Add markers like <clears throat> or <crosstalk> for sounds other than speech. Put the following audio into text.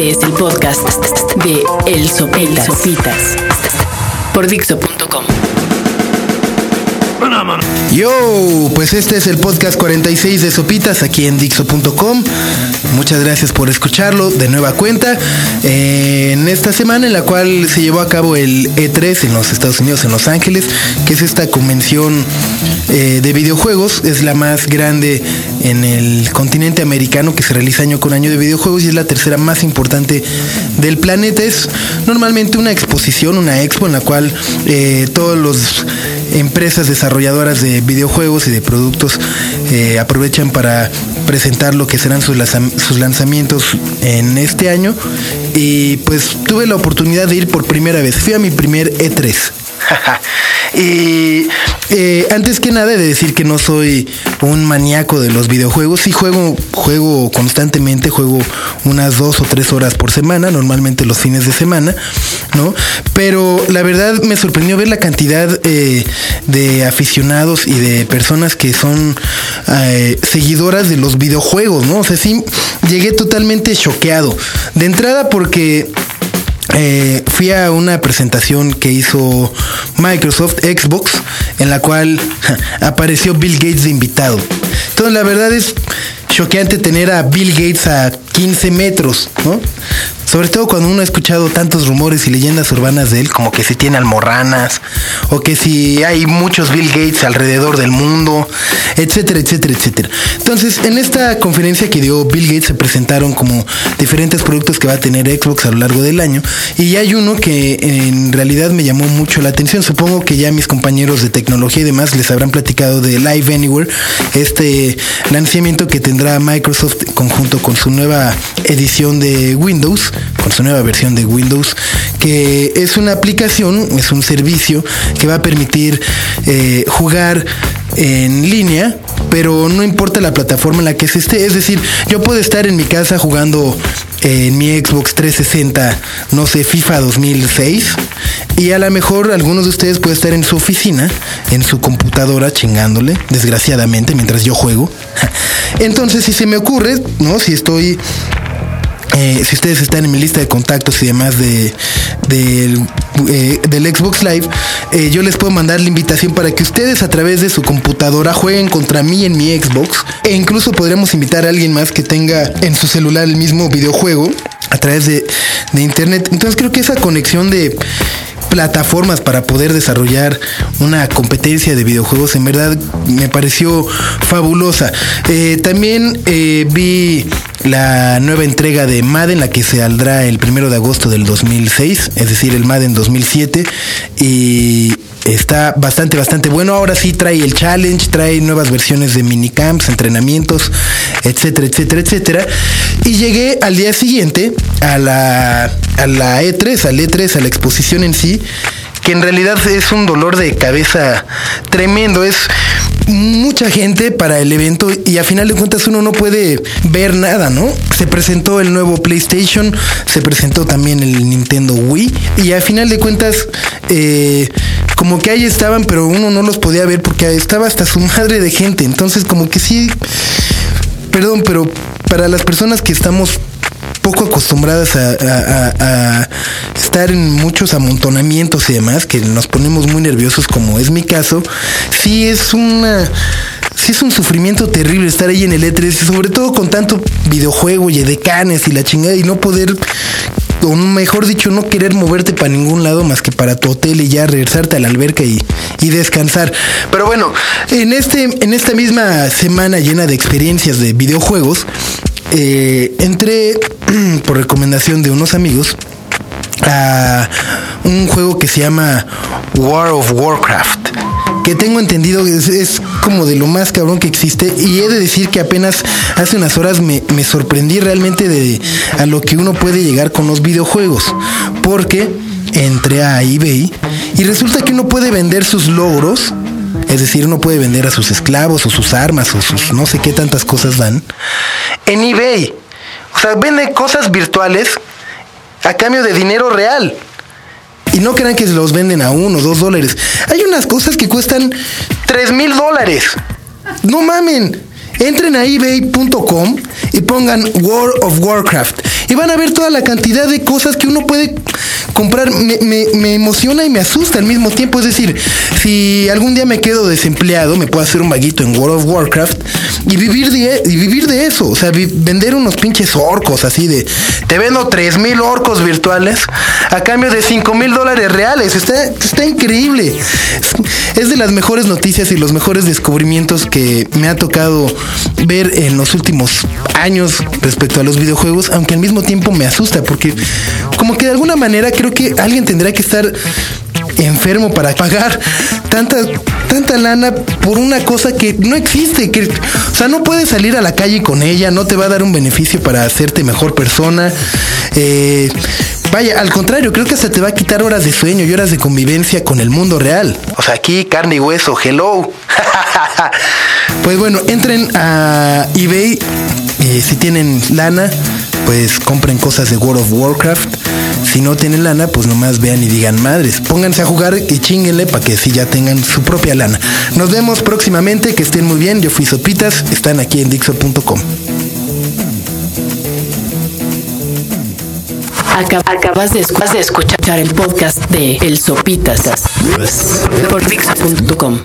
Este es el podcast de El Sopitas. Sopitas por Dixo.com. Yo, pues este es el podcast 46 de Sopitas aquí en Dixo.com. Muchas gracias por escucharlo de nueva cuenta. Eh, en esta semana en la cual se llevó a cabo el E3 en los Estados Unidos, en Los Ángeles, que es esta convención eh, de videojuegos, es la más grande en el continente americano que se realiza año con año de videojuegos y es la tercera más importante del planeta. Es normalmente una exposición, una expo en la cual eh, todos los empresas desarrolladoras de videojuegos y de productos eh, aprovechan para presentar lo que serán sus, sus lanzamientos en este año. Y pues tuve la oportunidad de ir por primera vez. Fui a mi primer E3. <laughs> y eh, antes que nada he de decir que no soy un maníaco de los videojuegos. Sí juego, juego constantemente, juego unas dos o tres horas por semana, normalmente los fines de semana, ¿no? Pero la verdad me sorprendió ver la cantidad eh, de aficionados y de personas que son eh, seguidoras de los videojuegos, ¿no? O sea, sí, llegué totalmente choqueado. De entrada porque eh, fui a una presentación que hizo Microsoft Xbox en la cual <laughs> apareció Bill Gates de invitado. Entonces la verdad es choqueante tener a Bill Gates a 15 metros, ¿no? Sobre todo cuando uno ha escuchado tantos rumores y leyendas urbanas de él, como que si tiene almorranas, o que si hay muchos Bill Gates alrededor del mundo, etcétera, etcétera, etcétera. Entonces, en esta conferencia que dio Bill Gates se presentaron como diferentes productos que va a tener Xbox a lo largo del año. Y hay uno que en realidad me llamó mucho la atención. Supongo que ya mis compañeros de tecnología y demás les habrán platicado de Live Anywhere, este lanzamiento que tendrá Microsoft conjunto con su nueva edición de Windows con su nueva versión de Windows, que es una aplicación, es un servicio que va a permitir eh, jugar en línea, pero no importa la plataforma en la que se esté. Es decir, yo puedo estar en mi casa jugando en mi Xbox 360, no sé, FIFA 2006, y a lo mejor algunos de ustedes pueden estar en su oficina, en su computadora, chingándole, desgraciadamente, mientras yo juego. <laughs> Entonces, si se me ocurre, ¿no? Si estoy eh, si ustedes están en mi lista de contactos y demás de, eh, del Xbox Live, eh, yo les puedo mandar la invitación para que ustedes a través de su computadora jueguen contra mí en mi Xbox. E incluso podremos invitar a alguien más que tenga en su celular el mismo videojuego a través de, de internet. Entonces creo que esa conexión de plataformas para poder desarrollar una competencia de videojuegos en verdad me pareció fabulosa. Eh, también eh, vi la nueva entrega de Madden, la que se saldrá el primero de agosto del 2006, es decir, el Madden 2007. Y está bastante, bastante bueno. Ahora sí trae el challenge, trae nuevas versiones de minicamps, entrenamientos, etcétera, etcétera, etcétera. Y llegué al día siguiente a la, a la E3, al E3, a la exposición en sí, que en realidad es un dolor de cabeza tremendo. Es mucha gente para el evento y a final de cuentas uno no puede ver nada, ¿no? Se presentó el nuevo PlayStation, se presentó también el Nintendo Wii y a final de cuentas eh, como que ahí estaban, pero uno no los podía ver porque estaba hasta su madre de gente. Entonces como que sí, perdón, pero para las personas que estamos poco acostumbradas a, estar en muchos amontonamientos y demás, que nos ponemos muy nerviosos como es mi caso, sí es una... Sí es un sufrimiento terrible estar ahí en el E3, sobre todo con tanto videojuego y edecanes y la chingada y no poder o mejor dicho, no querer moverte para ningún lado más que para tu hotel y ya regresarte a la alberca y, y, descansar. Pero bueno, en, este, en esta misma semana llena de experiencias de videojuegos, eh, entré <clears throat> por recomendación de unos amigos a un juego que se llama War of Warcraft que tengo entendido es, es, como de lo más cabrón que existe y he de decir que apenas hace unas horas me, me, sorprendí realmente de a lo que uno puede llegar con los videojuegos porque entré a eBay y resulta que uno puede vender sus logros es decir, uno puede vender a sus esclavos o sus armas o sus no sé qué tantas cosas dan en eBay. O sea, vende cosas virtuales a cambio de dinero real. Y no crean que los venden a uno, dos dólares. Hay unas cosas que cuestan tres mil dólares. No mamen. Entren a ebay.com y pongan World of Warcraft. y van a ver toda la cantidad de cosas que uno puede comprar. Me, me, me emociona y me asusta al mismo tiempo. Es decir, si algún día me quedo desempleado, me puedo hacer un vaguito en World of Warcraft y vivir de, y vivir de eso. O sea, vender unos pinches orcos así de, te vendo tres mil orcos virtuales a cambio de cinco mil dólares reales. Está, está increíble. Es de las mejores noticias y los mejores descubrimientos que me ha tocado ver en los últimos años respecto a los videojuegos, aunque al mismo tiempo me asusta porque como que de alguna manera creo que alguien tendrá que estar enfermo para pagar tanta tanta lana por una cosa que no existe, que o sea, no puedes salir a la calle con ella, no te va a dar un beneficio para hacerte mejor persona. Eh, vaya, al contrario, creo que hasta te va a quitar horas de sueño y horas de convivencia con el mundo real. O sea, aquí carne y hueso, hello. <laughs> pues bueno, entren a eBay si tienen lana pues compren cosas de World of Warcraft. Si no tienen lana, pues nomás vean y digan madres. Pónganse a jugar y chinguenle para que si ya tengan su propia lana. Nos vemos próximamente, que estén muy bien. Yo fui Sopitas, están aquí en Dixo.com. Acabas de, escuchar el podcast de El Sopitas por Dixo.com.